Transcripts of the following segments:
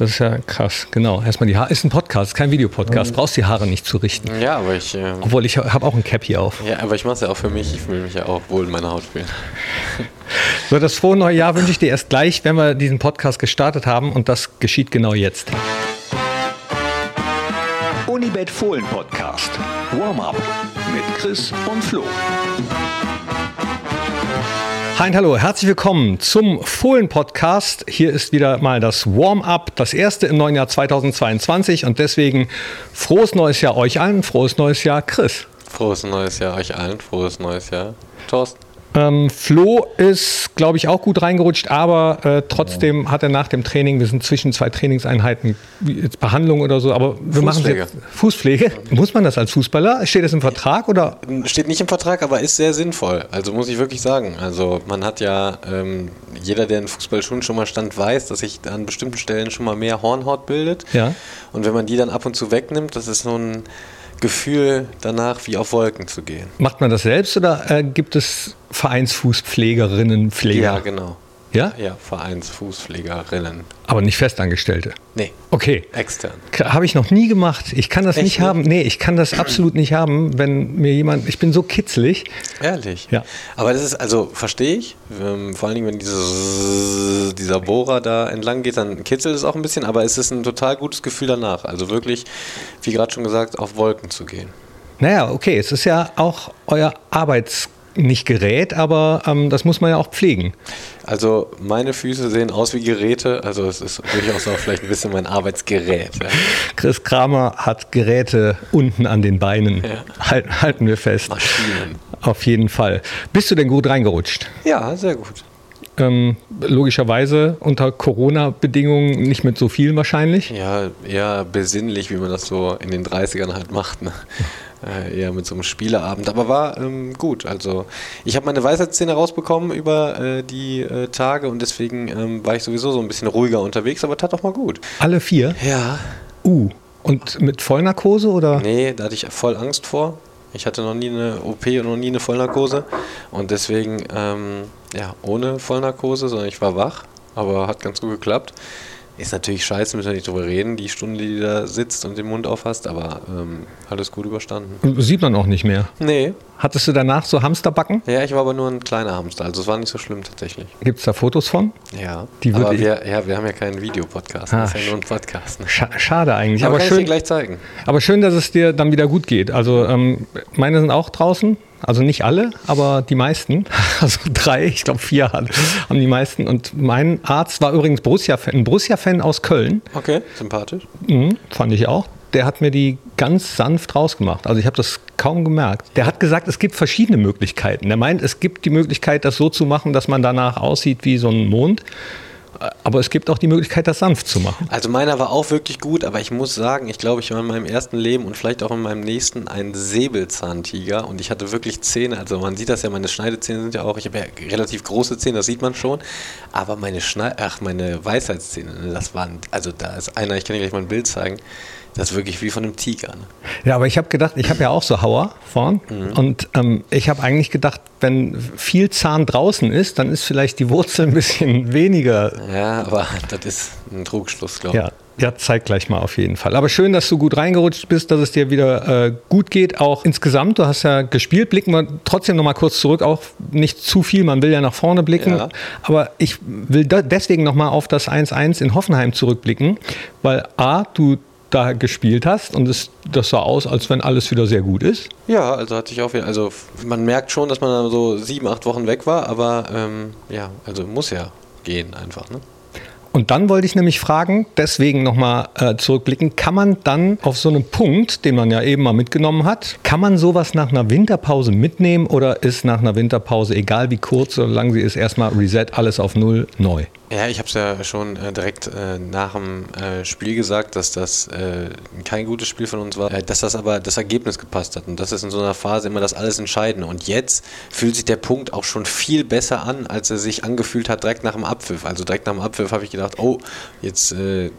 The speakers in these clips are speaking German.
Das ist ja krass, genau. Erstmal die Haare. Ist ein Podcast, kein Videopodcast. Brauchst die Haare nicht zu richten. Ja, aber ich. Ähm, Obwohl ich habe auch ein Cap hier auf. ja, aber ich mache es ja auch für mich. Ich will mich ja auch wohl in meiner Haut fühlen. So, das frohe neue Jahr wünsche ich dir erst gleich, wenn wir diesen Podcast gestartet haben. Und das geschieht genau jetzt. Unibet Fohlen Podcast. Warm-up mit Chris und Flo. Hi hallo, herzlich willkommen zum Fohlen-Podcast. Hier ist wieder mal das Warm-up, das erste im neuen Jahr 2022 und deswegen frohes neues Jahr euch allen, frohes neues Jahr Chris. Frohes neues Jahr euch allen. Frohes neues Jahr. Thorsten. Ähm, Flo ist, glaube ich, auch gut reingerutscht, aber äh, trotzdem hat er nach dem Training, wir sind zwischen zwei Trainingseinheiten, jetzt Behandlung oder so, aber wir machen Fußpflege. jetzt Fußpflege. Muss man das als Fußballer? Steht das im Vertrag oder? Steht nicht im Vertrag, aber ist sehr sinnvoll. Also muss ich wirklich sagen. Also man hat ja, ähm, jeder, der in Fußballschuhen schon mal stand, weiß, dass sich an bestimmten Stellen schon mal mehr Hornhaut bildet. Ja. Und wenn man die dann ab und zu wegnimmt, das ist so ein Gefühl danach, wie auf Wolken zu gehen. Macht man das selbst oder äh, gibt es Vereinsfußpflegerinnen, Pfleger? Ja, genau. Ja? Ja, Vereinsfußpflegerinnen. Aber nicht Festangestellte. Nee, Okay. extern. Habe ich noch nie gemacht. Ich kann das Echt nicht haben. Nee, ich kann das absolut nicht haben, wenn mir jemand. Ich bin so kitzlig. Ehrlich? Ja. Aber das ist, also verstehe ich, ähm, vor allen Dingen, wenn dieses, dieser Bohrer da entlang geht, dann kitzelt es auch ein bisschen, aber es ist ein total gutes Gefühl danach. Also wirklich, wie gerade schon gesagt, auf Wolken zu gehen. Naja, okay, es ist ja auch euer Arbeits. Nicht Gerät, aber ähm, das muss man ja auch pflegen. Also meine Füße sehen aus wie Geräte, also es ist durchaus auch vielleicht ein bisschen mein Arbeitsgerät. Ja. Chris Kramer hat Geräte unten an den Beinen. Ja. Halt, halten wir fest. Maschinen. Auf jeden Fall. Bist du denn gut reingerutscht? Ja, sehr gut. Ähm, logischerweise unter Corona-Bedingungen nicht mit so viel wahrscheinlich. Ja, eher besinnlich, wie man das so in den 30ern halt macht. Ne? Äh, eher mit so einem Spieleabend. Aber war ähm, gut. Also ich habe meine Weisheitszähne rausbekommen über äh, die äh, Tage und deswegen ähm, war ich sowieso so ein bisschen ruhiger unterwegs, aber tat auch mal gut. Alle vier? Ja. Uh. Und mit Vollnarkose oder? Nee, da hatte ich voll Angst vor. Ich hatte noch nie eine OP und noch nie eine Vollnarkose. Und deswegen, ähm, ja, ohne Vollnarkose, sondern ich war wach, aber hat ganz gut geklappt. Ist natürlich scheiße, müssen wir nicht drüber reden, die Stunde, die du da sitzt und den Mund aufhast, aber ähm, alles gut überstanden. Sieht man auch nicht mehr. Nee, Hattest du danach so Hamsterbacken? ja, ich war aber nur ein kleiner Hamster, also es war nicht so schlimm tatsächlich. Gibt es da Fotos von? Ja, Die würde aber wir, ja, wir haben ja keinen Videopodcast, das ist ja nur ein Podcast. Ne? Scha schade eigentlich. Aber, Aber, kann ich dir schön, gleich zeigen. aber schön, dass es dir dann wieder gut geht. Also ähm, meine sind auch draußen. Also nicht alle, aber die meisten. Also drei, ich glaube vier haben die meisten. Und mein Arzt war übrigens Borussia-Fan, ein Borussia-Fan aus Köln. Okay, sympathisch. Mhm, fand ich auch. Der hat mir die ganz sanft rausgemacht. Also ich habe das kaum gemerkt. Der hat gesagt, es gibt verschiedene Möglichkeiten. Der meint, es gibt die Möglichkeit, das so zu machen, dass man danach aussieht wie so ein Mond. Aber es gibt auch die Möglichkeit, das sanft zu machen. Also meiner war auch wirklich gut, aber ich muss sagen, ich glaube, ich war in meinem ersten Leben und vielleicht auch in meinem nächsten ein Säbelzahntiger. Und ich hatte wirklich Zähne, also man sieht das ja, meine Schneidezähne sind ja auch, ich habe ja relativ große Zähne, das sieht man schon, aber meine Schnei ach, meine Weisheitszähne, ne, das waren, also da ist einer, ich kann dir gleich mal ein Bild zeigen, das ist wirklich wie von einem Tiger. Ne? Ja, aber ich habe gedacht, ich habe ja auch so Hauer vorn. Und ähm, ich habe eigentlich gedacht, wenn viel Zahn draußen ist, dann ist vielleicht die Wurzel ein bisschen weniger. Ja, aber das ist ein Trugschluss, glaube ich. Ja, ja, zeig gleich mal auf jeden Fall. Aber schön, dass du gut reingerutscht bist, dass es dir wieder äh, gut geht. Auch insgesamt, du hast ja gespielt. Blicken wir trotzdem noch mal kurz zurück. Auch nicht zu viel, man will ja nach vorne blicken. Ja. Aber ich will da deswegen noch mal auf das 1-1 in Hoffenheim zurückblicken, weil A, du da gespielt hast und es, das sah aus, als wenn alles wieder sehr gut ist. Ja, also hatte ich auch wieder, also man merkt schon, dass man da so sieben, acht Wochen weg war, aber ähm, ja, also muss ja gehen einfach, ne? Und dann wollte ich nämlich fragen, deswegen nochmal äh, zurückblicken, kann man dann auf so einem Punkt, den man ja eben mal mitgenommen hat, kann man sowas nach einer Winterpause mitnehmen oder ist nach einer Winterpause, egal wie kurz, solange sie ist, erstmal Reset, alles auf Null, neu? Ja, ich habe es ja schon äh, direkt äh, nach dem äh, Spiel gesagt, dass das äh, kein gutes Spiel von uns war, äh, dass das aber das Ergebnis gepasst hat. Und das ist in so einer Phase immer das alles Entscheidende. Und jetzt fühlt sich der Punkt auch schon viel besser an, als er sich angefühlt hat direkt nach dem Abpfiff. Also direkt nach dem Abpfiff habe ich gedacht, oh, jetzt äh,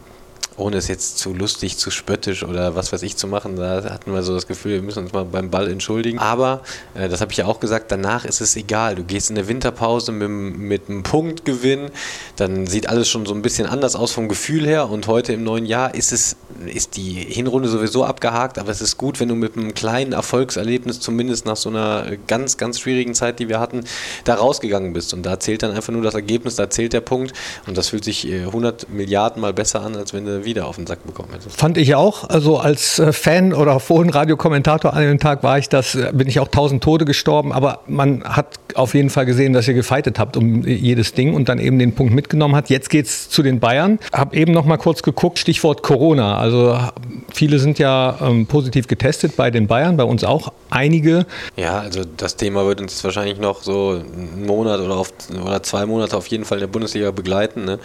ohne es jetzt zu lustig, zu spöttisch oder was weiß ich zu machen, da hatten wir so das Gefühl, wir müssen uns mal beim Ball entschuldigen. Aber, äh, das habe ich ja auch gesagt, danach ist es egal. Du gehst in der Winterpause mit, mit einem Punktgewinn, dann sieht alles schon so ein bisschen anders aus vom Gefühl her und heute im neuen Jahr ist es, ist die Hinrunde sowieso abgehakt, aber es ist gut, wenn du mit einem kleinen Erfolgserlebnis zumindest nach so einer ganz, ganz schwierigen Zeit, die wir hatten, da rausgegangen bist. Und da zählt dann einfach nur das Ergebnis, da zählt der Punkt und das fühlt sich 100 äh, Milliarden mal besser an, als wenn du wieder auf den Sack bekommen hättest. Fand ich auch. Also als äh, Fan oder vorhin Radiokommentator an dem Tag war ich das, äh, bin ich auch tausend Tode gestorben, aber man hat auf jeden Fall gesehen, dass ihr gefeitet habt um jedes Ding und dann eben den Punkt mitgenommen hat. Jetzt geht es zu den Bayern. Hab eben noch mal kurz geguckt, Stichwort Corona. Also viele sind ja ähm, positiv getestet bei den Bayern, bei uns auch einige. Ja, also das Thema wird uns wahrscheinlich noch so einen Monat oder, auf, oder zwei Monate auf jeden Fall in der Bundesliga begleiten, ne?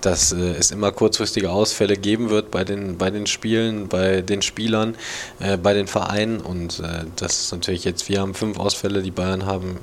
dass äh, es immer kurzfristige Ausfälle geben wird bei den, bei den Spielen, bei den Spielern, äh, bei den Vereinen und äh, das ist natürlich jetzt, wir haben fünf Ausfälle, die Bayern haben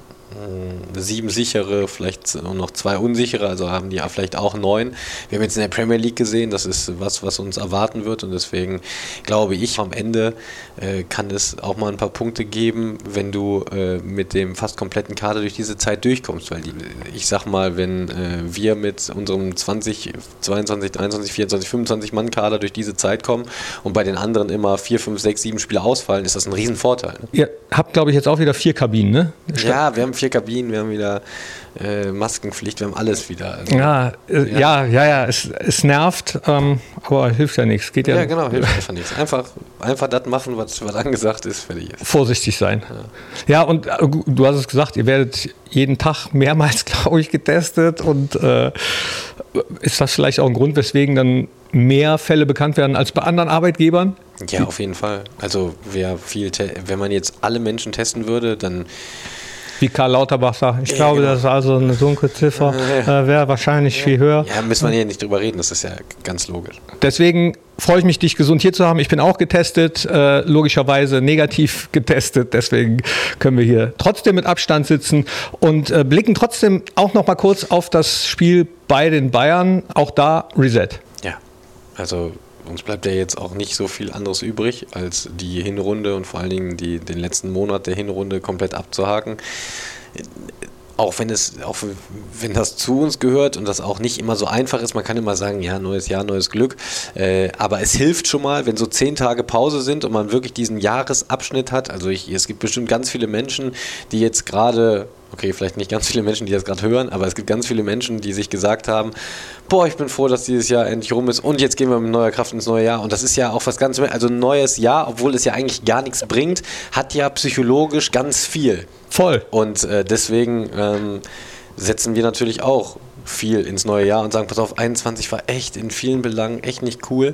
sieben sichere, vielleicht noch zwei unsichere, also haben die vielleicht auch neun. Wir haben jetzt in der Premier League gesehen, das ist was, was uns erwarten wird und deswegen glaube ich, am Ende äh, kann es auch mal ein paar Punkte geben, wenn du äh, mit dem fast kompletten Kader durch diese Zeit durchkommst, weil die, ich sag mal, wenn äh, wir mit unserem 20, 22, 23, 24, 25 Mann Kader durch diese Zeit kommen und bei den anderen immer vier, fünf, sechs, sieben Spiele ausfallen, ist das ein Riesenvorteil. Ne? Ihr habt, glaube ich, jetzt auch wieder vier Kabinen, ne? Ja, wir haben vier Kabinen, wir haben wieder äh, Maskenpflicht, wir haben alles wieder. Also, ja, äh, ja, ja, ja, es, es nervt, ähm, aber hilft ja nichts. Geht ja, ja genau, hilft einfach nichts. Einfach, einfach das machen, was, was angesagt ist, fertig ist. Vorsichtig sein. Ja, ja und äh, du hast es gesagt, ihr werdet jeden Tag mehrmals, glaube ich, getestet und äh, ist das vielleicht auch ein Grund, weswegen dann mehr Fälle bekannt werden als bei anderen Arbeitgebern? Ja, auf jeden Fall. Also wer viel, wenn man jetzt alle Menschen testen würde, dann wie Karl Lauterbach sagt. Ich ja, glaube, genau. das ist also eine dunkle Ziffer, äh, wäre wahrscheinlich ja. viel höher. Ja, müssen wir hier nicht drüber reden, das ist ja ganz logisch. Deswegen freue ich mich, dich gesund hier zu haben. Ich bin auch getestet, äh, logischerweise negativ getestet. Deswegen können wir hier trotzdem mit Abstand sitzen und äh, blicken trotzdem auch noch mal kurz auf das Spiel bei den Bayern. Auch da Reset. Ja, also uns bleibt ja jetzt auch nicht so viel anderes übrig, als die Hinrunde und vor allen Dingen die, den letzten Monat der Hinrunde komplett abzuhaken. Auch wenn es, auch wenn das zu uns gehört und das auch nicht immer so einfach ist, man kann immer sagen, ja, neues Jahr, neues Glück. Äh, aber es hilft schon mal, wenn so zehn Tage Pause sind und man wirklich diesen Jahresabschnitt hat. Also ich, es gibt bestimmt ganz viele Menschen, die jetzt gerade okay, vielleicht nicht ganz viele Menschen, die das gerade hören, aber es gibt ganz viele Menschen, die sich gesagt haben, boah, ich bin froh, dass dieses Jahr endlich rum ist und jetzt gehen wir mit neuer Kraft ins neue Jahr. Und das ist ja auch was ganz, also ein neues Jahr, obwohl es ja eigentlich gar nichts bringt, hat ja psychologisch ganz viel. Voll. Und äh, deswegen ähm, setzen wir natürlich auch viel ins neue Jahr und sagen, pass auf, 21 war echt in vielen Belangen echt nicht cool.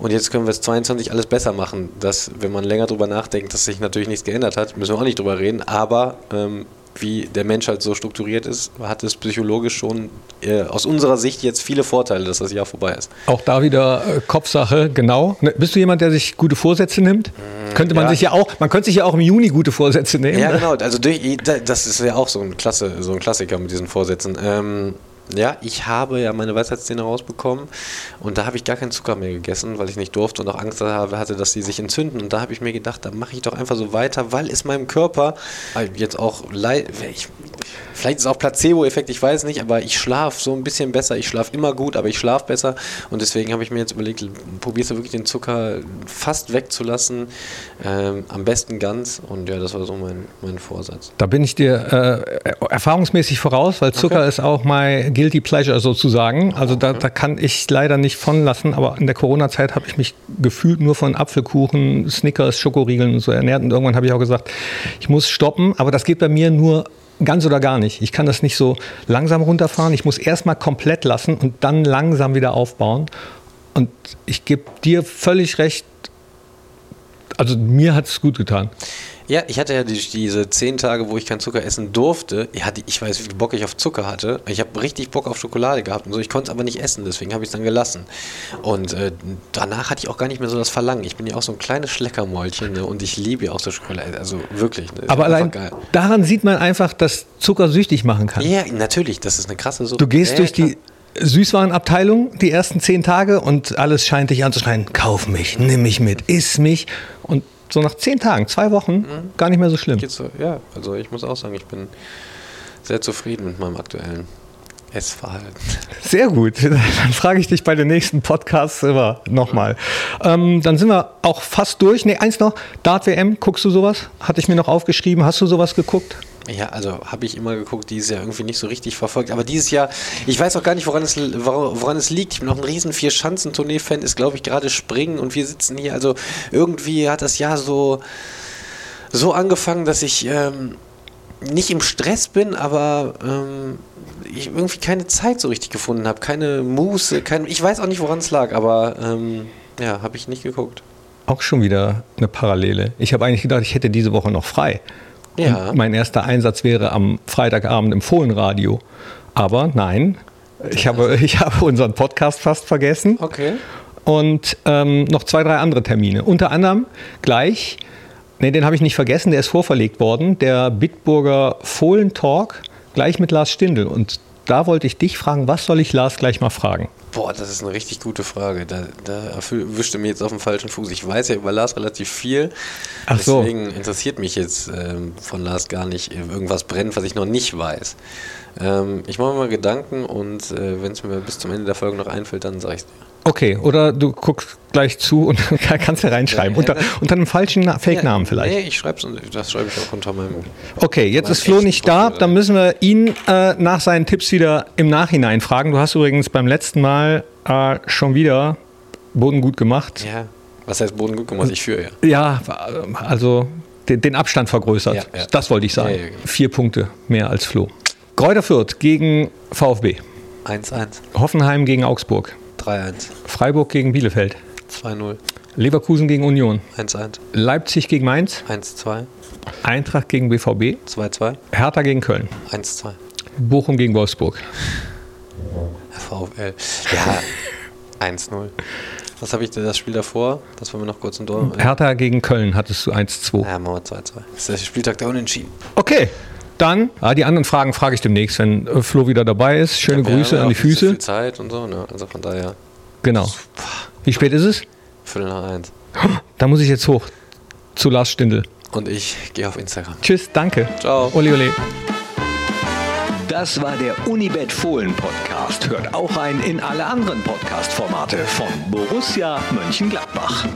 Und jetzt können wir es 22 alles besser machen. Dass, wenn man länger drüber nachdenkt, dass sich natürlich nichts geändert hat, müssen wir auch nicht drüber reden. Aber ähm, wie der Mensch halt so strukturiert ist, hat es psychologisch schon äh, aus unserer Sicht jetzt viele Vorteile, dass das Jahr vorbei ist. Auch da wieder äh, Kopfsache, genau. Ne, bist du jemand, der sich gute Vorsätze nimmt? Mm, könnte man ja. sich ja auch, man könnte sich ja auch im Juni gute Vorsätze nehmen. Ja, genau. Also durch, das ist ja auch so ein Klasse, so ein Klassiker mit diesen Vorsätzen. Ähm, ja, ich habe ja meine Weisheitszähne rausbekommen und da habe ich gar keinen Zucker mehr gegessen, weil ich nicht durfte und auch Angst hatte, dass sie sich entzünden. Und da habe ich mir gedacht, da mache ich doch einfach so weiter, weil es meinem Körper jetzt auch leid. Ich, vielleicht ist es auch Placebo-Effekt, ich weiß nicht, aber ich schlafe so ein bisschen besser. Ich schlafe immer gut, aber ich schlafe besser. Und deswegen habe ich mir jetzt überlegt, probierst du wirklich den Zucker fast wegzulassen, ähm, am besten ganz. Und ja, das war so mein, mein Vorsatz. Da bin ich dir äh, erfahrungsmäßig voraus, weil Zucker okay. ist auch mein Guilty Pleasure sozusagen. Also da, da kann ich leider nicht von lassen, aber in der Corona-Zeit habe ich mich gefühlt nur von Apfelkuchen, Snickers, Schokoriegeln und so ernährt. Und irgendwann habe ich auch gesagt, ich muss stoppen. Aber das geht bei mir nur ganz oder gar nicht. Ich kann das nicht so langsam runterfahren. Ich muss erstmal komplett lassen und dann langsam wieder aufbauen. Und ich gebe dir völlig recht. Also mir hat es gut getan. Ja, ich hatte ja die, diese zehn Tage, wo ich keinen Zucker essen durfte. Ich, hatte, ich weiß, wie viel Bock ich auf Zucker hatte. Ich habe richtig Bock auf Schokolade gehabt und so. Ich konnte es aber nicht essen, deswegen habe ich es dann gelassen. Und äh, danach hatte ich auch gar nicht mehr so das Verlangen. Ich bin ja auch so ein kleines Schleckermäulchen ne? und ich liebe ja auch so Schokolade. Also wirklich. Ne? Aber allein daran sieht man einfach, dass Zucker süchtig machen kann. Ja, natürlich. Das ist eine krasse Sucht. Du gehst ja, durch klar. die Süßwarenabteilung die ersten zehn Tage und alles scheint dich anzuschreien, kauf mich, nimm mich mit, iss mich. Und so nach zehn Tagen, zwei Wochen, mhm. gar nicht mehr so schlimm. So, ja, also ich muss auch sagen, ich bin sehr zufrieden mit meinem aktuellen Essverhalten. Sehr gut. Dann frage ich dich bei den nächsten Podcasts immer nochmal. Ähm, dann sind wir auch fast durch. Ne, eins noch. Dart WM, guckst du sowas? Hatte ich mir noch aufgeschrieben. Hast du sowas geguckt? Ja, also habe ich immer geguckt, dieses Jahr irgendwie nicht so richtig verfolgt. Aber dieses Jahr, ich weiß auch gar nicht, woran es, woran es liegt. Ich bin noch ein riesen Vier-Schanzentournee-Fan, ist glaube ich gerade Springen und wir sitzen hier. Also irgendwie hat das Jahr so, so angefangen, dass ich ähm, nicht im Stress bin, aber ähm, ich irgendwie keine Zeit so richtig gefunden habe. Keine Muße, kein, ich weiß auch nicht, woran es lag, aber ähm, ja, habe ich nicht geguckt. Auch schon wieder eine Parallele. Ich habe eigentlich gedacht, ich hätte diese Woche noch frei. Ja. Und mein erster Einsatz wäre am Freitagabend im Fohlenradio. Aber nein, ich habe, ich habe unseren Podcast fast vergessen. Okay. Und ähm, noch zwei, drei andere Termine. Unter anderem gleich, nee, den habe ich nicht vergessen, der ist vorverlegt worden, der Bitburger Fohlen Talk, gleich mit Lars Stindl. Und da wollte ich dich fragen, was soll ich Lars gleich mal fragen? Boah, das ist eine richtig gute Frage. Da, da erwischte mir jetzt auf dem falschen Fuß. Ich weiß ja über Lars relativ viel. Ach so. Deswegen interessiert mich jetzt ähm, von Lars gar nicht irgendwas brennt, was ich noch nicht weiß. Ähm, ich mache mir mal Gedanken und äh, wenn es mir bis zum Ende der Folge noch einfällt, dann sage ich es dir. Okay, oder du guckst gleich zu und kannst ja reinschreiben. unter, unter einem falschen Fake-Namen vielleicht. Nee, ich schreibe es, das schreibe ich auch unter meinem. Okay, jetzt ist Flo nicht da, dann müssen wir ihn äh, nach seinen Tipps wieder im Nachhinein fragen. Du hast übrigens beim letzten Mal äh, schon wieder Boden gut gemacht. Ja, was heißt Boden gut gemacht? Ich führe ja. Ja, also den, den Abstand vergrößert. Ja, ja. Das wollte ich sagen. Ja, genau. Vier Punkte mehr als Flo. Kräuter Fürth gegen VfB. 1-1. Hoffenheim gegen Augsburg. 3-1. Freiburg gegen Bielefeld. 2-0. Leverkusen gegen Union. 1-1. Leipzig gegen Mainz. 1-2. Eintracht gegen BVB. 2-2. Hertha gegen Köln. 1-2. Bochum gegen Wolfsburg. VfL. Ja, 1-0. Was habe ich denn das Spiel davor? Das wollen wir noch kurz im Dorf. Hertha gegen Köln hattest du 1-2. Ja, machen wir 2-2. Das ist der Spieltag der Unentschieden. Okay. Dann, ja, die anderen Fragen frage ich demnächst, wenn äh, Flo wieder dabei ist. Schöne ja, Grüße an die Füße. Viel Zeit und so, ne? Also von daher. Genau. Wie spät ist es? Viertel nach eins. Da muss ich jetzt hoch zu Lars Stindl. Und ich gehe auf Instagram. Tschüss, danke. Ciao. Oli, oli. Das war der Unibet Fohlen Podcast. Hört auch ein in alle anderen Podcast-Formate von Borussia Mönchengladbach.